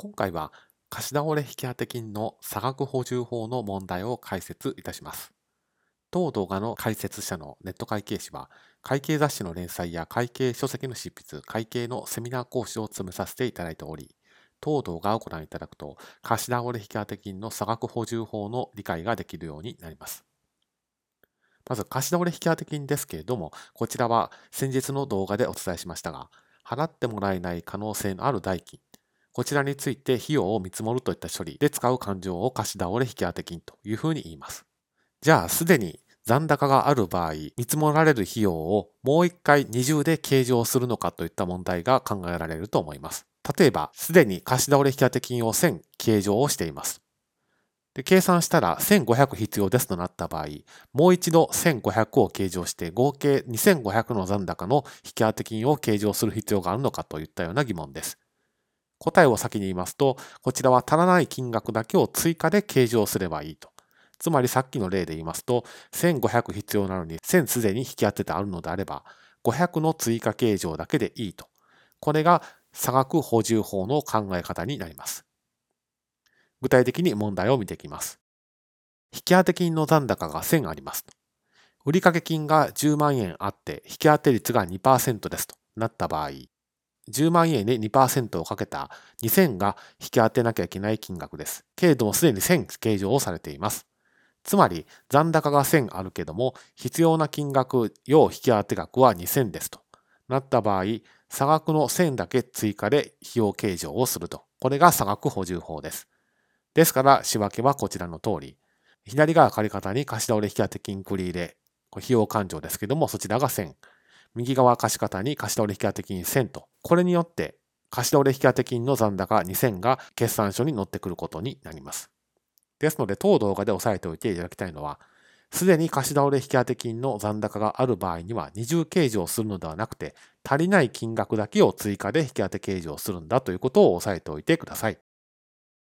今回は貸し倒れ引当金の差額補充法の問題を解説いたします。当動画の解説者のネット会計士は、会計雑誌の連載や会計書籍の執筆、会計のセミナー講師を務めさせていただいており、当動画をご覧いただくと、貸し倒れ引当金の差額補充法の理解ができるようになります。まず、貸し倒れ引当金ですけれども、こちらは先日の動画でお伝えしましたが、払ってもらえない可能性のある代金、こちらについて費用を見積もるといった処理で使う勘定を貸し倒れ引当金というふうに言います。じゃあ、すでに残高がある場合、見積もられる費用をもう一回二重で計上するのかといった問題が考えられると思います。例えば、すでに貸し倒れ引当金を1000計上をしています。で計算したら1500必要ですとなった場合、もう一度1500を計上して合計2500の残高の引当金を計上する必要があるのかといったような疑問です。答えを先に言いますと、こちらは足らない金額だけを追加で計上すればいいと。つまりさっきの例で言いますと、1500必要なのに1000すでに引き当ててあるのであれば、500の追加計上だけでいいと。これが差額補充法の考え方になります。具体的に問題を見ていきます。引当金の残高が1000あります。売掛金が10万円あって引き当て率が2%ですとなった場合、10万円で2%をかけた2000が引き当てなきゃいけない金額です。けれどもすでに1000計上をされています。つまり残高が1000あるけども必要な金額要引き当て額は2000ですとなった場合、差額の1000だけ追加で費用計上をすると。これが差額補充法です。ですから仕分けはこちらの通り。左側借方に貸し倒れ引き当て金繰り入れ、費用勘定ですけどもそちらが1000。右側貸方に貸し倒れ引当金1000と、これによって貸し倒れ引当金の残高2000が決算書に載ってくることになります。ですので、当動画で押さえておいていただきたいのは、すでに貸し倒れ引当金の残高がある場合には二重計上するのではなくて、足りない金額だけを追加で引当計上するんだということを押さえておいてください。